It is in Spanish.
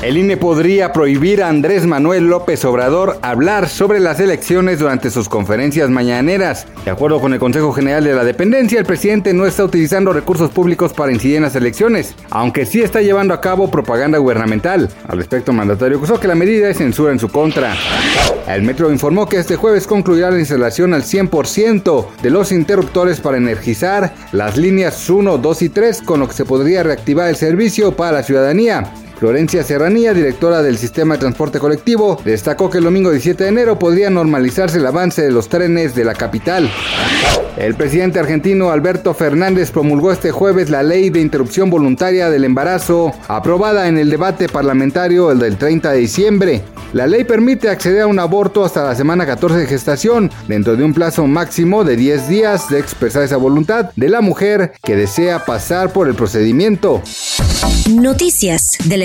El INE podría prohibir a Andrés Manuel López Obrador hablar sobre las elecciones durante sus conferencias mañaneras. De acuerdo con el Consejo General de la Dependencia, el presidente no está utilizando recursos públicos para incidir en las elecciones, aunque sí está llevando a cabo propaganda gubernamental. Al respecto, el mandatario acusó que la medida es censura en su contra. El Metro informó que este jueves concluirá la instalación al 100% de los interruptores para energizar las líneas 1, 2 y 3, con lo que se podría reactivar el servicio para la ciudadanía. Florencia Serranía, directora del Sistema de Transporte Colectivo, destacó que el domingo 17 de enero podría normalizarse el avance de los trenes de la capital. El presidente argentino Alberto Fernández promulgó este jueves la ley de interrupción voluntaria del embarazo, aprobada en el debate parlamentario el del 30 de diciembre. La ley permite acceder a un aborto hasta la semana 14 de gestación, dentro de un plazo máximo de 10 días de expresar esa voluntad de la mujer que desea pasar por el procedimiento. Noticias del